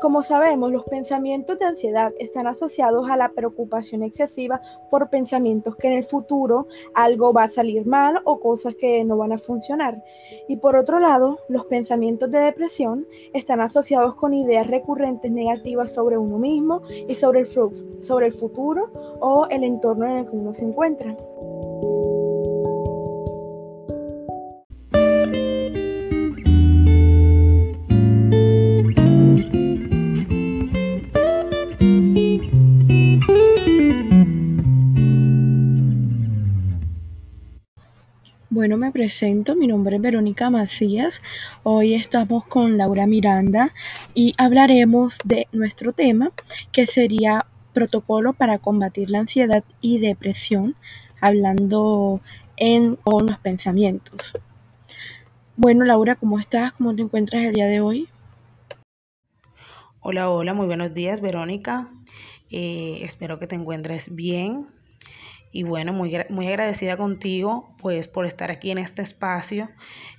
Como sabemos, los pensamientos de ansiedad están asociados a la preocupación excesiva por pensamientos que en el futuro algo va a salir mal o cosas que no van a funcionar. Y por otro lado, los pensamientos de depresión están asociados con ideas recurrentes negativas sobre uno mismo y sobre el, futuro o el entorno en el que uno se encuentra. Bueno, me presento, mi nombre es Verónica Macías. Hoy estamos con Laura Miranda y hablaremos de nuestro tema, que sería protocolo para combatir la ansiedad y depresión, hablando en con los pensamientos. Bueno, Laura, ¿cómo estás? ¿Cómo te encuentras el día de hoy? Hola, hola, muy buenos días, Verónica. Eh, espero que te encuentres bien. Y bueno, muy, muy agradecida contigo pues por estar aquí en este espacio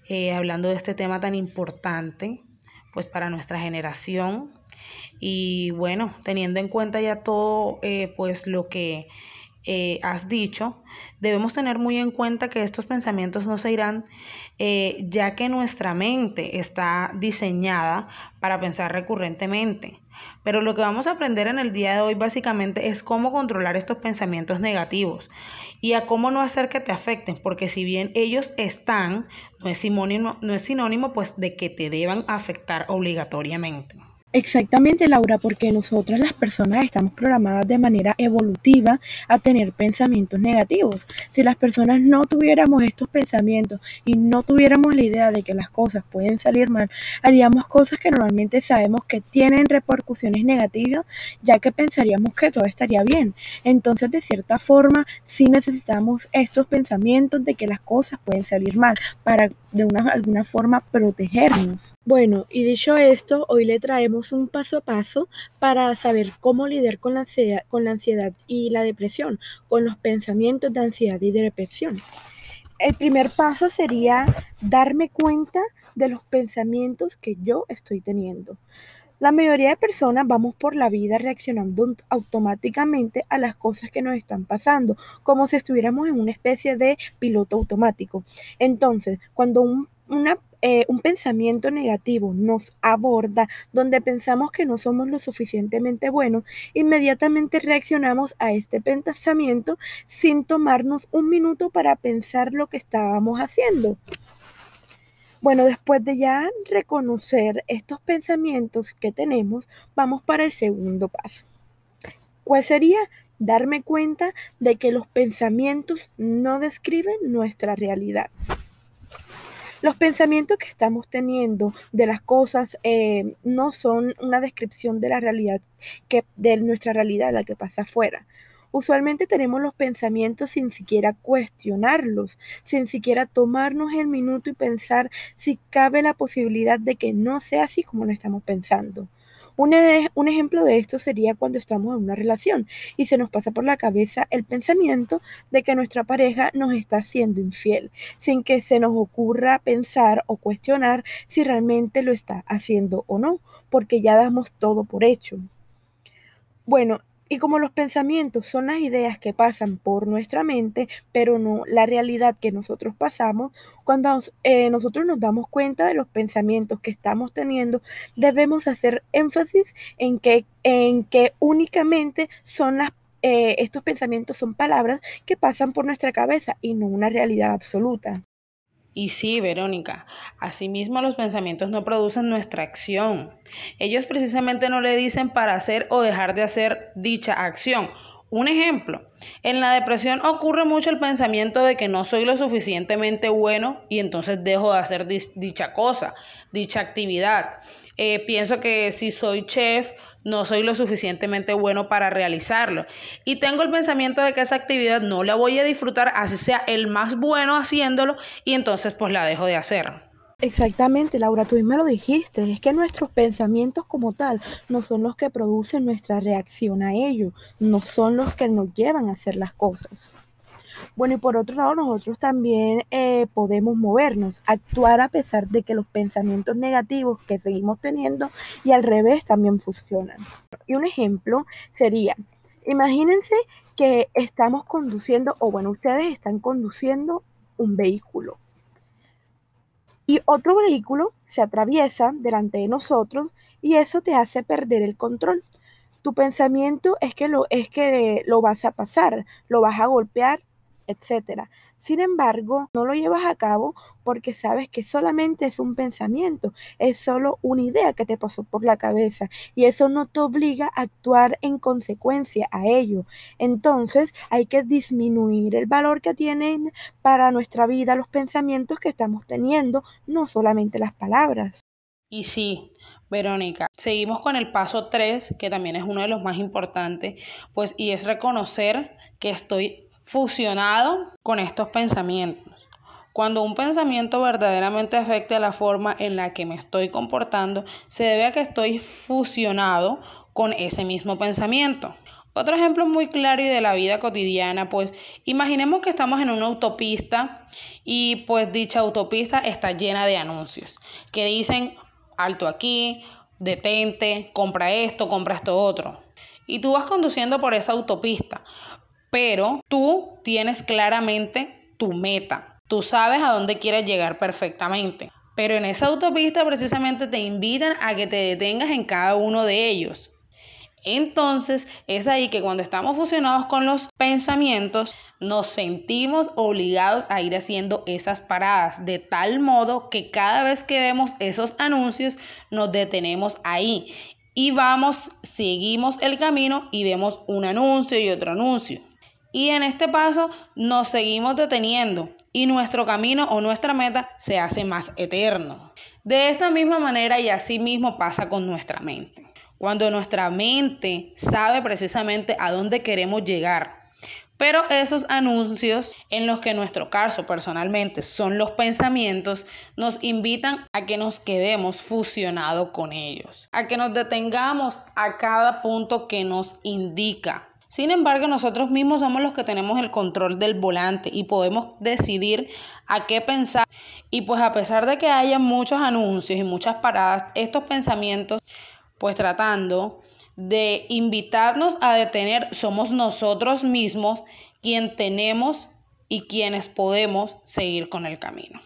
eh, hablando de este tema tan importante pues para nuestra generación. Y bueno, teniendo en cuenta ya todo eh, pues lo que eh, has dicho, debemos tener muy en cuenta que estos pensamientos no se irán, ya que nuestra mente está diseñada para pensar recurrentemente. Pero lo que vamos a aprender en el día de hoy básicamente es cómo controlar estos pensamientos negativos y a cómo no hacer que te afecten, porque si bien ellos están, no es sinónimo, no es sinónimo pues de que te deban afectar obligatoriamente. Exactamente, Laura, porque nosotras las personas estamos programadas de manera evolutiva a tener pensamientos negativos. Si las personas no tuviéramos estos pensamientos y no tuviéramos la idea de que las cosas pueden salir mal, haríamos cosas que normalmente sabemos que tienen repercusiones negativas, ya que pensaríamos que todo estaría bien. Entonces, de cierta forma, sí necesitamos estos pensamientos de que las cosas pueden salir mal para de una, alguna forma protegernos. Bueno, y dicho esto, hoy le traemos un paso a paso para saber cómo lidiar con la ansiedad, con la ansiedad y la depresión, con los pensamientos de ansiedad y de depresión. El primer paso sería darme cuenta de los pensamientos que yo estoy teniendo. La mayoría de personas vamos por la vida reaccionando automáticamente a las cosas que nos están pasando, como si estuviéramos en una especie de piloto automático. Entonces, cuando un, eh, un pensamiento negativo nos aborda, donde pensamos que no somos lo suficientemente buenos, inmediatamente reaccionamos a este pensamiento sin tomarnos un minuto para pensar lo que estábamos haciendo. Bueno, después de ya reconocer estos pensamientos que tenemos, vamos para el segundo paso. ¿Cuál sería? Darme cuenta de que los pensamientos no describen nuestra realidad. Los pensamientos que estamos teniendo de las cosas eh, no son una descripción de la realidad, de nuestra realidad, la que pasa afuera. Usualmente tenemos los pensamientos sin siquiera cuestionarlos, sin siquiera tomarnos el minuto y pensar si cabe la posibilidad de que no sea así como lo estamos pensando. Un, un, ejemplo de esto sería cuando estamos en una relación y se nos pasa por la cabeza el pensamiento de que nuestra pareja nos está haciendo infiel, sin que se nos ocurra pensar o cuestionar si realmente lo está haciendo o no, porque ya damos todo por hecho. Bueno, y como los pensamientos son las ideas que pasan por nuestra mente, pero no la realidad que nosotros pasamos, cuando eh, nosotros nos damos cuenta de los pensamientos que estamos teniendo, debemos hacer énfasis en que, en que únicamente son las eh, estos pensamientos son palabras que pasan por nuestra cabeza y no una realidad absoluta. Y sí, Verónica, asimismo los pensamientos no producen nuestra acción. Ellos precisamente no le dicen para hacer o dejar de hacer dicha acción. Un ejemplo, en la depresión ocurre mucho el pensamiento de que no soy lo suficientemente bueno y entonces dejo de hacer dicha cosa, dicha actividad. Eh, pienso que si soy chef no soy lo suficientemente bueno para realizarlo. Y tengo el pensamiento de que esa actividad no la voy a disfrutar, así sea el más bueno haciéndolo, y entonces pues la dejo de hacer. Exactamente, Laura, tú misma lo dijiste, es que nuestros pensamientos como tal no son los que producen nuestra reacción a ello, no son los que nos llevan a hacer las cosas. Bueno, y por otro lado, nosotros también eh, podemos movernos, actuar a pesar de que los pensamientos negativos que seguimos teniendo y al revés también funcionan. Y un ejemplo sería, imagínense que estamos conduciendo, o bueno, ustedes están conduciendo un vehículo y otro vehículo se atraviesa delante de nosotros y eso te hace perder el control. Tu pensamiento es que lo, es que lo vas a pasar, lo vas a golpear, etc. Sin embargo, no lo llevas a cabo porque sabes que solamente es un pensamiento, es solo una idea que te pasó por la cabeza y eso no te obliga a actuar en consecuencia a ello. Entonces hay que disminuir el valor que tienen para nuestra vida los pensamientos que estamos teniendo, no solamente las palabras. Y sí, Verónica, seguimos con el paso 3, que también es uno de los más importantes, pues y es reconocer que estoy fusionado con estos pensamientos. Cuando un pensamiento verdaderamente afecta la forma en la que me estoy comportando, se debe a que estoy fusionado con ese mismo pensamiento. Otro ejemplo muy claro y de la vida cotidiana, pues imaginemos que estamos en una autopista y pues dicha autopista está llena de anuncios que dicen alto aquí, detente, compra esto, compra esto otro. Y tú vas conduciendo por esa autopista, pero tú tienes claramente tu meta. Tú sabes a dónde quieres llegar perfectamente. Pero en esa autopista precisamente te invitan a que te detengas en cada uno de ellos. Entonces es ahí que cuando estamos fusionados con los pensamientos, nos sentimos obligados a ir haciendo esas paradas, de tal modo que cada vez que vemos esos anuncios, nos detenemos ahí y vamos, seguimos el camino y vemos un anuncio y otro anuncio. Y en este paso nos seguimos deteniendo y nuestro camino o nuestra meta se hace más eterno. De esta misma manera y así mismo pasa con nuestra mente. Cuando nuestra mente sabe precisamente a dónde queremos llegar, pero esos anuncios, en los que nuestro caso personalmente son los pensamientos, nos invitan a que nos quedemos fusionados con ellos, a que nos detengamos a cada punto que nos indica sin embargo, nosotros mismos somos los que tenemos el control del volante y podemos decidir a qué pensar. Y pues a pesar de que haya muchos anuncios y muchas paradas, estos pensamientos, pues tratando de invitarnos a detener, somos nosotros mismos quien tenemos y quienes podemos seguir con el camino.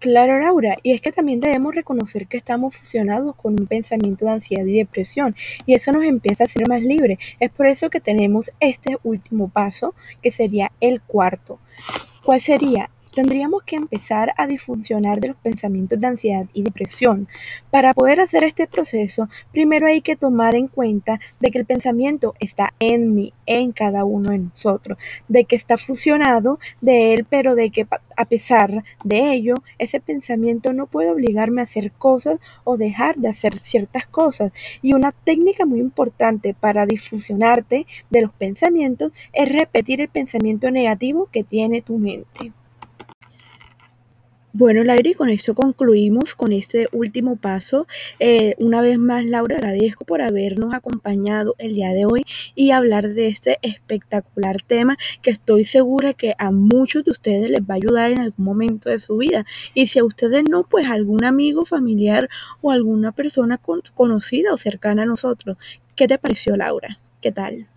Claro, Laura, y es que también debemos reconocer que estamos fusionados con un pensamiento de ansiedad y depresión, y eso nos empieza a ser más libre. Es por eso que tenemos este último paso, que sería el cuarto. ¿Cuál sería? Tendríamos que empezar a difusionar de los pensamientos de ansiedad y depresión. Para poder hacer este proceso, primero hay que tomar en cuenta de que el pensamiento está en mí, en cada uno de nosotros, de que está fusionado de él, pero de que a pesar de ello, ese pensamiento no puede obligarme a hacer cosas o dejar de hacer ciertas cosas. Y una técnica muy importante para difusionarte de los pensamientos es repetir el pensamiento negativo que tiene tu mente. Bueno, Laura, y con esto concluimos con este último paso. Eh, una vez más, Laura, agradezco por habernos acompañado el día de hoy y hablar de este espectacular tema que estoy segura que a muchos de ustedes les va a ayudar en algún momento de su vida. Y si a ustedes no, pues algún amigo, familiar o alguna persona conocida o cercana a nosotros. ¿Qué te pareció, Laura? ¿Qué tal?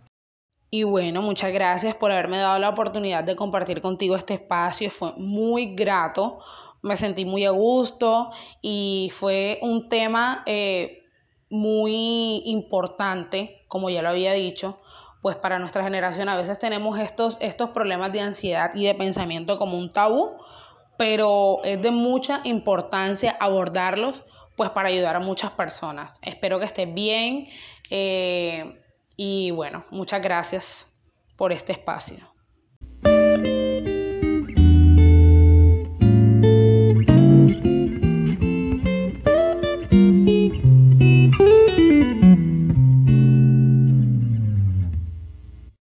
Y bueno, muchas gracias por haberme dado la oportunidad de compartir contigo este espacio. Fue muy grato, me sentí muy a gusto y fue un tema eh, muy importante, como ya lo había dicho, pues para nuestra generación a veces tenemos estos, estos problemas de ansiedad y de pensamiento como un tabú, pero es de mucha importancia abordarlos pues para ayudar a muchas personas. Espero que estés bien. Eh, y bueno, muchas gracias por este espacio.